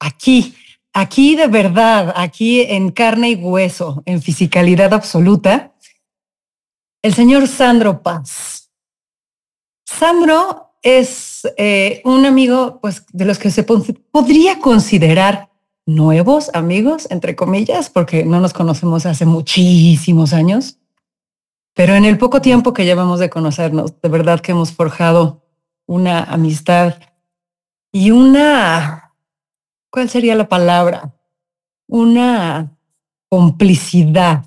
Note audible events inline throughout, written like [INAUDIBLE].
aquí, aquí de verdad, aquí en carne y hueso, en fisicalidad absoluta, el señor Sandro Paz. Sandro es eh, un amigo, pues, de los que se podría considerar nuevos amigos, entre comillas, porque no nos conocemos hace muchísimos años. Pero en el poco tiempo que llevamos de conocernos, de verdad que hemos forjado una amistad y una, ¿cuál sería la palabra? Una complicidad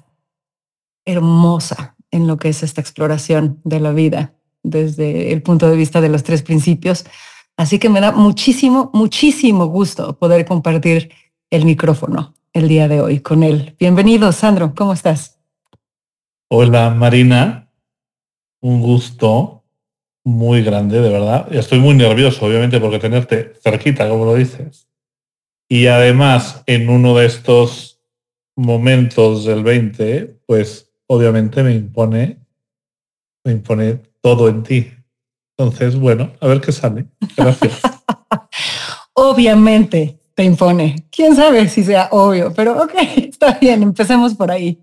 hermosa en lo que es esta exploración de la vida desde el punto de vista de los tres principios. Así que me da muchísimo, muchísimo gusto poder compartir el micrófono el día de hoy con él. Bienvenido, Sandro, ¿cómo estás? Hola, Marina. Un gusto muy grande, de verdad. Estoy muy nervioso, obviamente, porque tenerte cerquita, como lo dices. Y además, en uno de estos momentos del 20, pues obviamente me impone, me impone todo en ti. Entonces, bueno, a ver qué sale. Gracias. [LAUGHS] obviamente te impone. Quién sabe si sea obvio, pero ok, [LAUGHS] está bien, empecemos por ahí.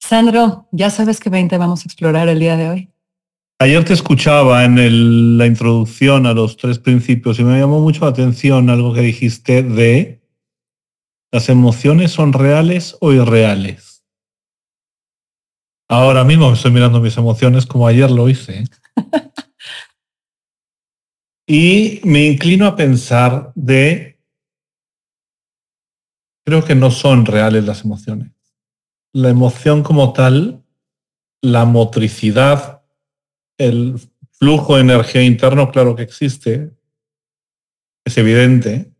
Sandro, ¿ya sabes qué 20 vamos a explorar el día de hoy? Ayer te escuchaba en la introducción a los tres principios y me llamó mucho la atención algo que dijiste de las emociones son reales o irreales. Ahora mismo estoy mirando mis emociones como ayer lo hice. [LAUGHS] y me inclino a pensar de, creo que no son reales las emociones. La emoción como tal, la motricidad el flujo de energía interno, claro que existe, es evidente,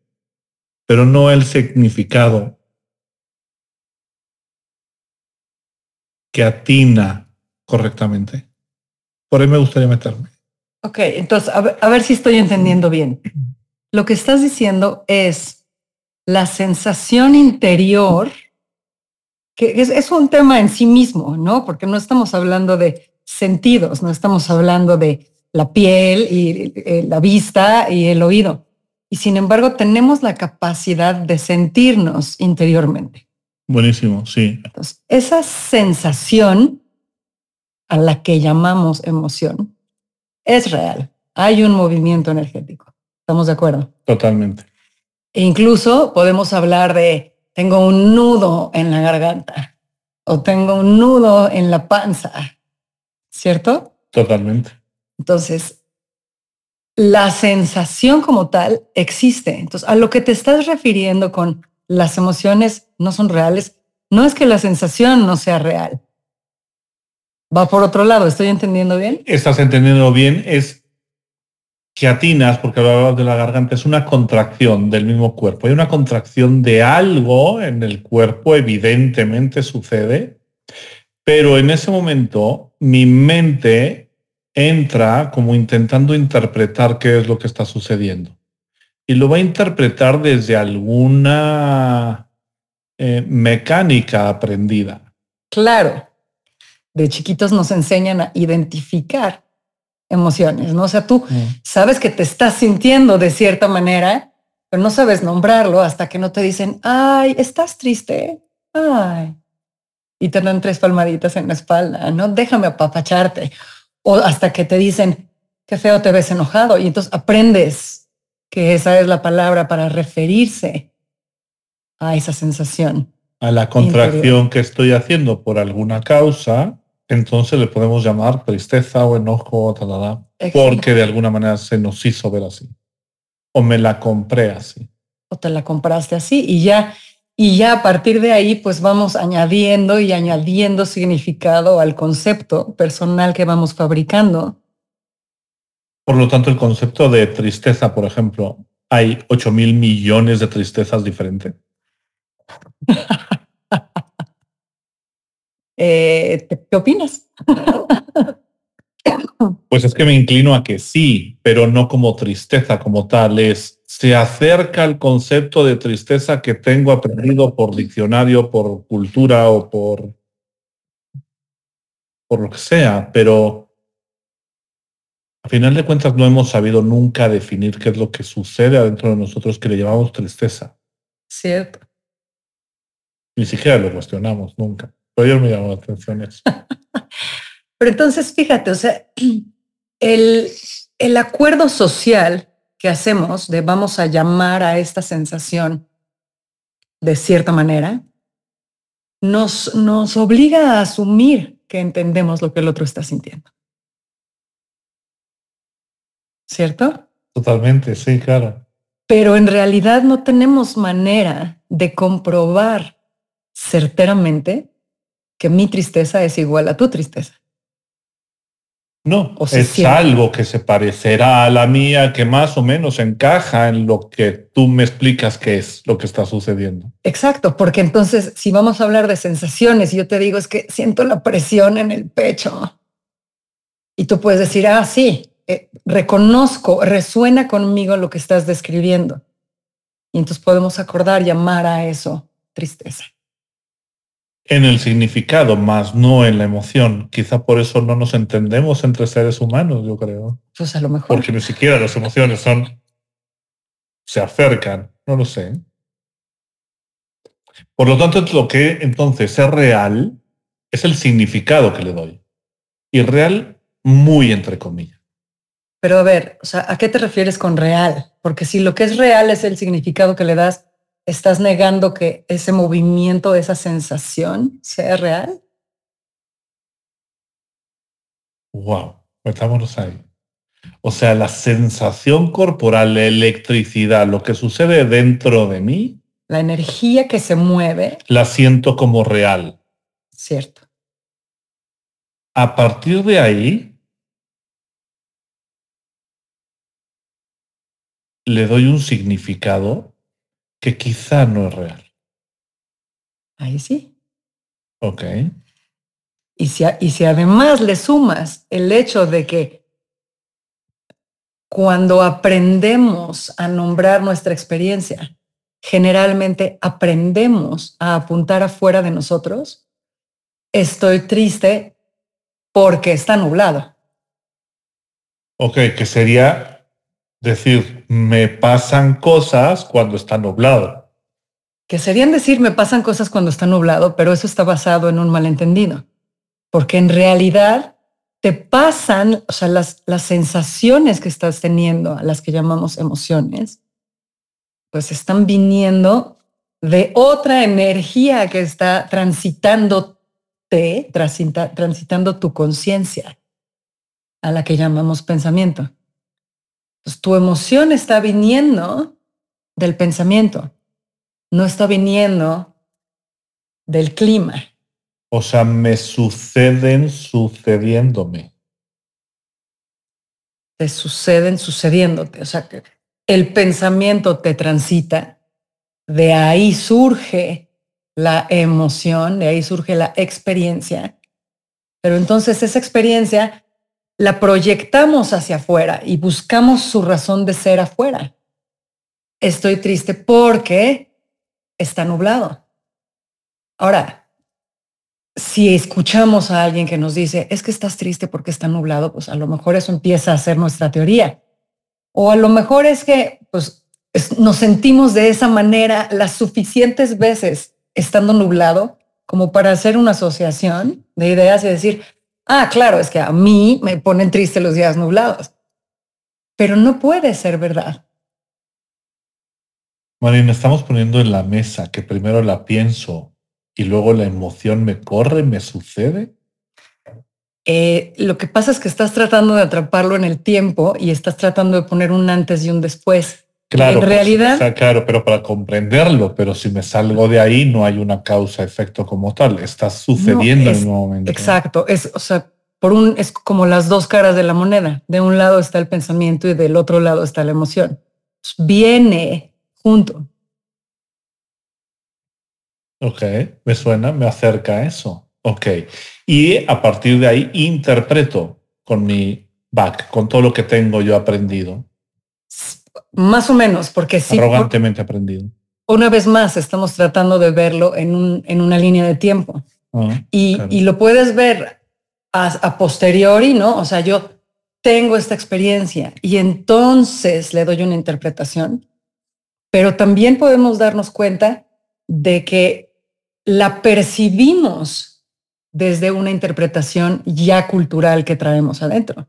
pero no el significado que atina correctamente. Por ahí me gustaría meterme. Ok, entonces, a ver, si estoy entendiendo bien. Lo que estás diciendo es la sensación interior, que es, es un tema en sí mismo, ¿no? Porque no estamos hablando de sentidos, no estamos hablando de la piel y eh, la vista y el oído. Y sin embargo, tenemos la capacidad de sentirnos interiormente. Buenísimo, sí. Entonces, esa sensación a la que llamamos emoción es real. Hay un movimiento energético. ¿Estamos de acuerdo? Totalmente. E incluso podemos hablar de tengo un nudo en la garganta o tengo un nudo en la panza ¿cierto? Totalmente. Entonces, la sensación como tal existe. Entonces, a lo que te estás refiriendo con las emociones no son reales, no es que la sensación no sea real. Va por otro lado, ¿estoy entendiendo bien? Estás entendiendo bien, es que atinas, porque hablabas de la garganta, es una contracción del mismo cuerpo. Hay una contracción de algo en el cuerpo, evidentemente sucede, pero en ese momento mi mente entra como intentando interpretar qué es lo que está sucediendo. Y lo va a interpretar desde alguna eh, mecánica aprendida. Claro. De chiquitos nos enseñan a identificar emociones, ¿no? O sea, tú mm. sabes que te estás sintiendo de cierta manera, pero no sabes nombrarlo hasta que no te dicen, ay, estás triste, ay, y te dan tres palmaditas en la espalda, ¿no? Déjame apapacharte. O hasta que te dicen, qué feo te ves enojado. Y entonces aprendes que esa es la palabra para referirse a esa sensación. A la contracción que estoy haciendo por alguna causa, entonces le podemos llamar tristeza o enojo, tal, porque de alguna manera se nos hizo ver así. O me la compré así. O te la compraste así y ya y ya a partir de ahí, pues vamos añadiendo y añadiendo significado al concepto personal que vamos fabricando. Por lo tanto, el concepto de tristeza, por ejemplo, hay 8 mil millones de tristezas diferentes? [LAUGHS] Eh, ¿Qué opinas? Pues es que me inclino a que sí, pero no como tristeza como tal. Es se acerca al concepto de tristeza que tengo aprendido por diccionario, por cultura o por por lo que sea, pero a final de cuentas no hemos sabido nunca definir qué es lo que sucede adentro de nosotros que le llamamos tristeza. Cierto. Ni siquiera lo cuestionamos nunca. Pero yo me llamó la atención eso. [LAUGHS] pero entonces, fíjate, o sea, el, el acuerdo social que hacemos de vamos a llamar a esta sensación de cierta manera, nos, nos obliga a asumir que entendemos lo que el otro está sintiendo. ¿Cierto? Totalmente, sí, claro. Pero en realidad no tenemos manera de comprobar certeramente que mi tristeza es igual a tu tristeza. No, es algo que se parecerá a la mía, que más o menos encaja en lo que tú me explicas que es lo que está sucediendo. Exacto, porque entonces si vamos a hablar de sensaciones, yo te digo es que siento la presión en el pecho. Y tú puedes decir, ah, sí, eh, reconozco, resuena conmigo lo que estás describiendo. Y entonces podemos acordar, llamar a eso tristeza en el significado, más no en la emoción. Quizá por eso no nos entendemos entre seres humanos, yo creo. Pues a lo mejor. Porque ni siquiera las emociones son se acercan, no lo sé. Por lo tanto, lo que entonces es real es el significado que le doy. Y real muy entre comillas. Pero a ver, o sea, ¿a qué te refieres con real? Porque si lo que es real es el significado que le das, ¿Estás negando que ese movimiento, esa sensación sea real? Wow, metámonos ahí. O sea, la sensación corporal, la electricidad, lo que sucede dentro de mí. La energía que se mueve. La siento como real. Cierto. A partir de ahí, le doy un significado que quizá no es real. Ahí sí. Ok. Y si, y si además le sumas el hecho de que cuando aprendemos a nombrar nuestra experiencia, generalmente aprendemos a apuntar afuera de nosotros, estoy triste porque está nublado. Ok, que sería decir, me pasan cosas cuando está nublado. Que serían decir, me pasan cosas cuando está nublado, pero eso está basado en un malentendido. Porque en realidad te pasan, o sea, las, las sensaciones que estás teniendo, a las que llamamos emociones, pues están viniendo de otra energía que está transitando transitando tu conciencia, a la que llamamos pensamiento. Pues, tu emoción está viniendo del pensamiento, no está viniendo del clima. O sea, me suceden sucediéndome. Te suceden sucediéndote. O sea, que el pensamiento te transita, de ahí surge la emoción, de ahí surge la experiencia. Pero entonces esa experiencia la proyectamos hacia afuera y buscamos su razón de ser afuera. Estoy triste porque está nublado. Ahora, si escuchamos a alguien que nos dice, es que estás triste porque está nublado, pues a lo mejor eso empieza a ser nuestra teoría. O a lo mejor es que pues, nos sentimos de esa manera las suficientes veces estando nublado como para hacer una asociación de ideas y decir, Ah, claro, es que a mí me ponen triste los días nublados. Pero no puede ser verdad. Marina, estamos poniendo en la mesa que primero la pienso y luego la emoción me corre, me sucede. Eh, lo que pasa es que estás tratando de atraparlo en el tiempo y estás tratando de poner un antes y un después. Claro, en pues, realidad. claro, pero para comprenderlo, pero si me salgo de ahí no hay una causa-efecto como tal, está sucediendo en un momento. Exacto, es, o sea, por un, es como las dos caras de la moneda. De un lado está el pensamiento y del otro lado está la emoción. viene junto. Ok, me suena, me acerca a eso. Ok. Y a partir de ahí interpreto con mi back, con todo lo que tengo yo aprendido. Más o menos, porque sí. Arrogantemente aprendido. Una vez más, estamos tratando de verlo en, un, en una línea de tiempo. Ah, y, y, lo puedes ver a, a posteriori, ¿no? O sea, yo tengo esta experiencia y entonces le doy una interpretación, pero también podemos darnos cuenta de que la percibimos desde una interpretación ya cultural que traemos adentro.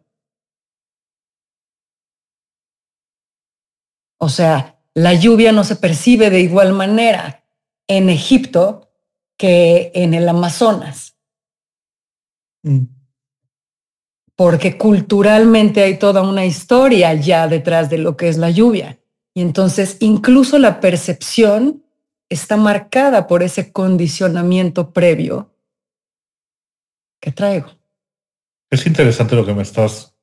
O sea, la lluvia no se percibe de igual manera en Egipto que en el Amazonas. Mm. Porque culturalmente hay toda una historia ya detrás de lo que es la lluvia. Y entonces incluso la percepción está marcada por ese condicionamiento previo que traigo. Es interesante lo que me estás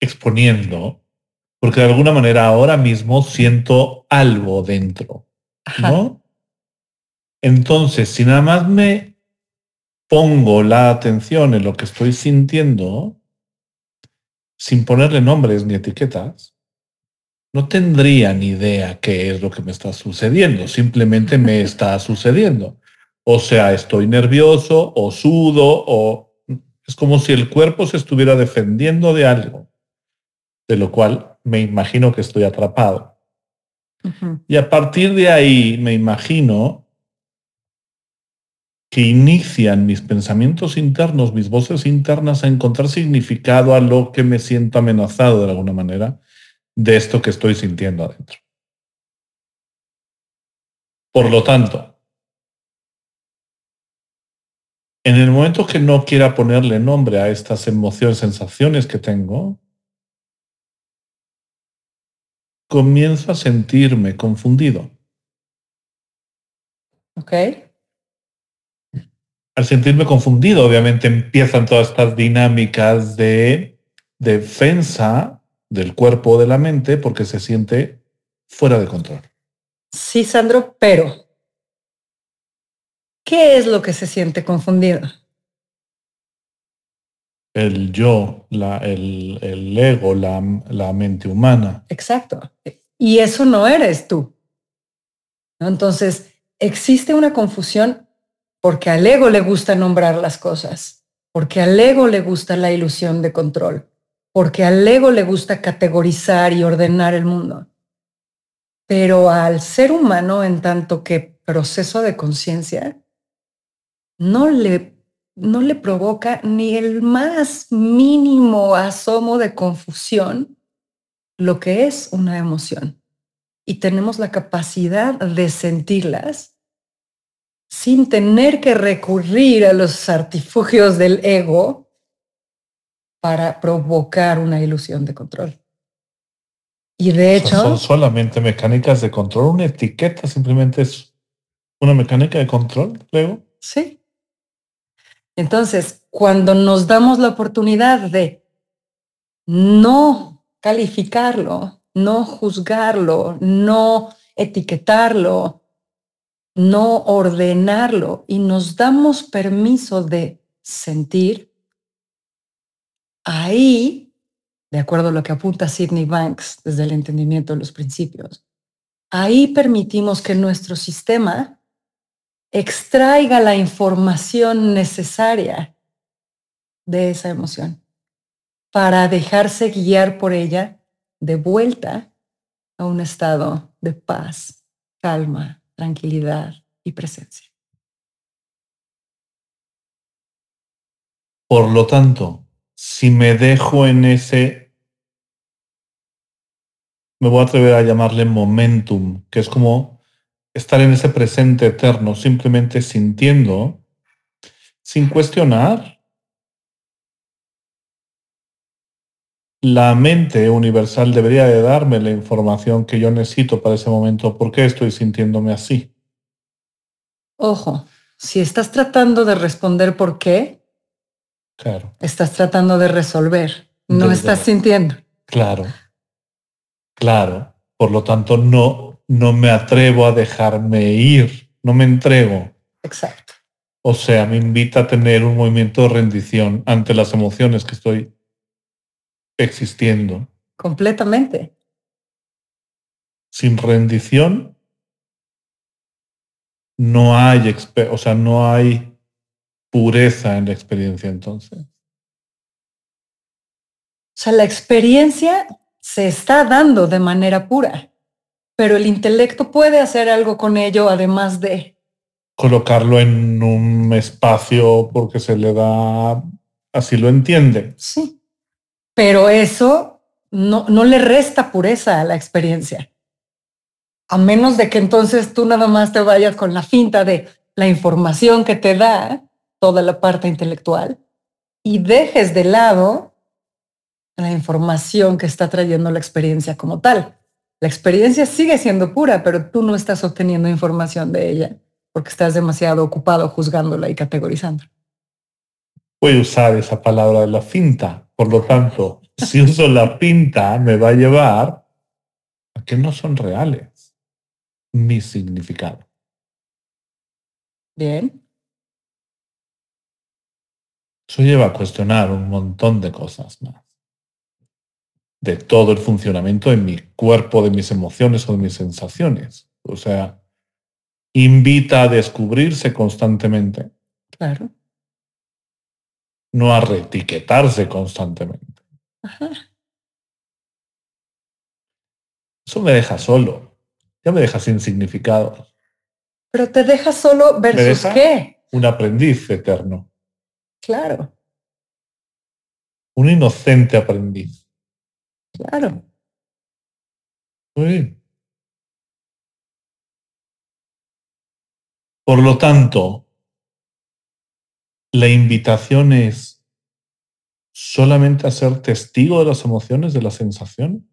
exponiendo, porque de alguna manera ahora mismo siento algo dentro, ¿no? Entonces, si nada más me pongo la atención en lo que estoy sintiendo, sin ponerle nombres ni etiquetas, no tendría ni idea qué es lo que me está sucediendo, simplemente me [LAUGHS] está sucediendo. O sea, estoy nervioso o sudo o es como si el cuerpo se estuviera defendiendo de algo, de lo cual me imagino que estoy atrapado. Y a partir de ahí me imagino que inician mis pensamientos internos, mis voces internas a encontrar significado a lo que me siento amenazado de alguna manera de esto que estoy sintiendo adentro. Por lo tanto, en el momento que no quiera ponerle nombre a estas emociones, sensaciones que tengo, comienzo a sentirme confundido. Ok. Al sentirme confundido, obviamente empiezan todas estas dinámicas de defensa del cuerpo o de la mente porque se siente fuera de control. Sí, Sandro, pero ¿qué es lo que se siente confundido? El yo, la, el, el, ego, la, la mente humana. Exacto. Y eso no eres tú. Entonces, existe una confusión porque al ego le gusta nombrar las cosas, porque al ego le gusta la ilusión de control porque al ego le gusta categorizar y ordenar el mundo. Pero al ser humano, en tanto que proceso de conciencia, no le, no le provoca ni el más mínimo asomo de confusión lo que es una emoción. Y tenemos la capacidad de sentirlas sin tener que recurrir a los artifugios del ego para provocar una ilusión de control. Y de hecho... Son solamente mecánicas de control. Una etiqueta simplemente es una mecánica de control, luego. Sí. Entonces, cuando nos damos la oportunidad de no calificarlo, no juzgarlo, no etiquetarlo, no ordenarlo y nos damos permiso de sentir, Ahí, de acuerdo a lo que apunta Sidney Banks desde el entendimiento de los principios, ahí permitimos que nuestro sistema extraiga la información necesaria de esa emoción para dejarse guiar por ella de vuelta a un estado de paz, calma, tranquilidad y presencia. Por lo tanto, si me dejo en ese, me voy a atrever a llamarle momentum, que es como estar en ese presente eterno, simplemente sintiendo, sin cuestionar. La mente universal debería de darme la información que yo necesito para ese momento. ¿Por qué estoy sintiéndome así? Ojo, si estás tratando de responder por qué, Estás tratando de resolver, no estás sintiendo. Claro, claro. Por lo tanto, no, no me atrevo a dejarme ir, no me entrego. Exacto. O sea, me invita a tener un movimiento de rendición ante las emociones que estoy existiendo. Completamente. Sin rendición no hay, o sea, no hay pureza en la experiencia entonces. O sea, la experiencia se está dando de manera pura, pero el intelecto puede hacer algo con ello además de colocarlo en un espacio porque se le da, así lo entiende. Sí, pero eso no, no le resta pureza a la experiencia. A menos de que entonces tú nada más te vayas con la finta de la información que te da toda la parte intelectual y dejes de lado la información que está trayendo la experiencia como tal. La experiencia sigue siendo pura, pero tú no estás obteniendo información de ella porque estás demasiado ocupado juzgándola y categorizando. Voy a usar esa palabra de la finta. Por lo tanto, si uso la pinta, me va a llevar a que no son reales mi significado. Bien. Eso lleva a cuestionar un montón de cosas más de todo el funcionamiento de mi cuerpo, de mis emociones o de mis sensaciones. O sea, invita a descubrirse constantemente. Claro. No a reetiquetarse constantemente. Eso me deja solo. Ya me deja sin significado. Pero te deja solo versus qué? Un aprendiz eterno. Claro. Un inocente aprendiz. Claro. Por lo tanto, la invitación es solamente a ser testigo de las emociones, de la sensación.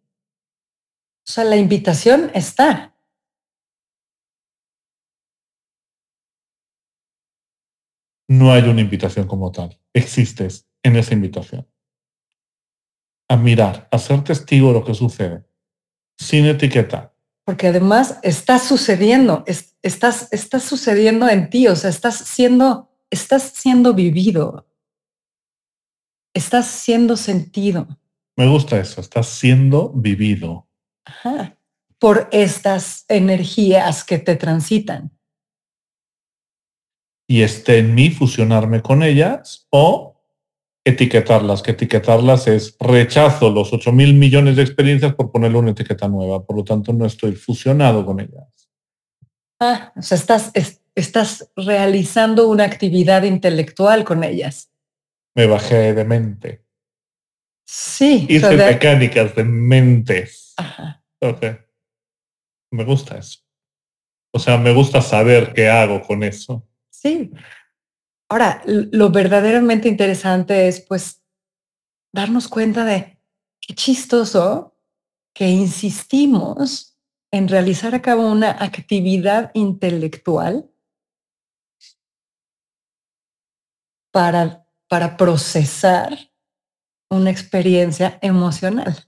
O sea, la invitación está. No hay una invitación como tal. Existes en esa invitación a mirar, a ser testigo de lo que sucede, sin etiqueta. Porque además está sucediendo, estás, estás sucediendo en ti, o sea, estás siendo, estás siendo vivido, estás siendo sentido. Me gusta eso, estás siendo vivido. Ajá. Por estas energías que te transitan. Y esté en mí fusionarme con ellas o etiquetarlas, que etiquetarlas es rechazo los 8 mil millones de experiencias por ponerle una etiqueta nueva, por lo tanto no estoy fusionado con ellas. Ah, o sea, estás, estás realizando una actividad intelectual con ellas. Me bajé de mente. Sí. Hice mecánicas de mentes. Ajá. Ok. Me gusta eso. O sea, me gusta saber qué hago con eso. Sí, Ahora, lo verdaderamente interesante es pues darnos cuenta de qué chistoso que insistimos en realizar a cabo una actividad intelectual para, para procesar una experiencia emocional,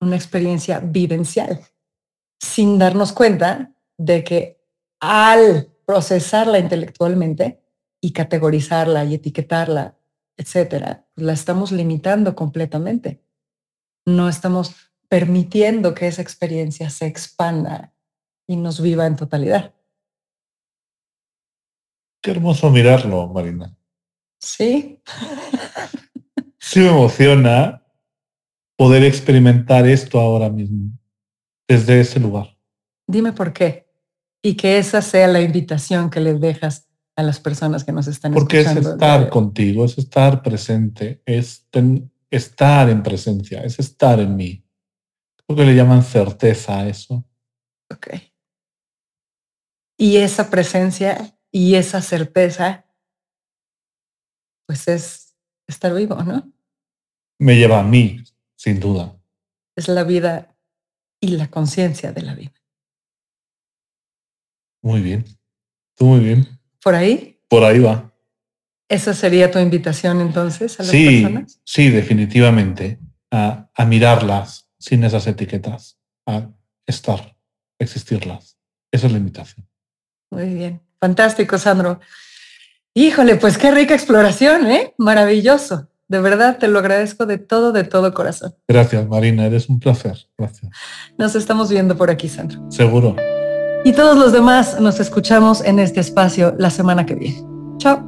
una experiencia vivencial, sin darnos cuenta de que al procesarla intelectualmente, y categorizarla y etiquetarla, etcétera, la estamos limitando completamente. No estamos permitiendo que esa experiencia se expanda y nos viva en totalidad. Qué hermoso mirarlo, Marina. Sí. sí me emociona poder experimentar esto ahora mismo, desde ese lugar. Dime por qué. Y que esa sea la invitación que les dejas a las personas que nos están Porque escuchando. Porque es estar contigo, es estar presente, es estar en presencia, es estar en mí. Creo que le llaman certeza a eso. Ok. Y esa presencia y esa certeza, pues es estar vivo, ¿no? Me lleva a mí, sin duda. Es la vida y la conciencia de la vida. Muy bien. Tú muy bien. ¿Por ahí? Por ahí va. ¿Esa sería tu invitación entonces a las sí, personas? Sí, definitivamente. A, a, mirarlas sin esas etiquetas. A estar, existirlas. Esa es la invitación. Muy bien, fantástico, Sandro. Híjole, pues qué rica exploración, ¿eh? Maravilloso. De verdad te lo agradezco de todo, de todo corazón. Gracias, Marina, eres un placer. Gracias. Nos estamos viendo por aquí, Sandro. Seguro. Y todos los demás nos escuchamos en este espacio la semana que viene. Chao.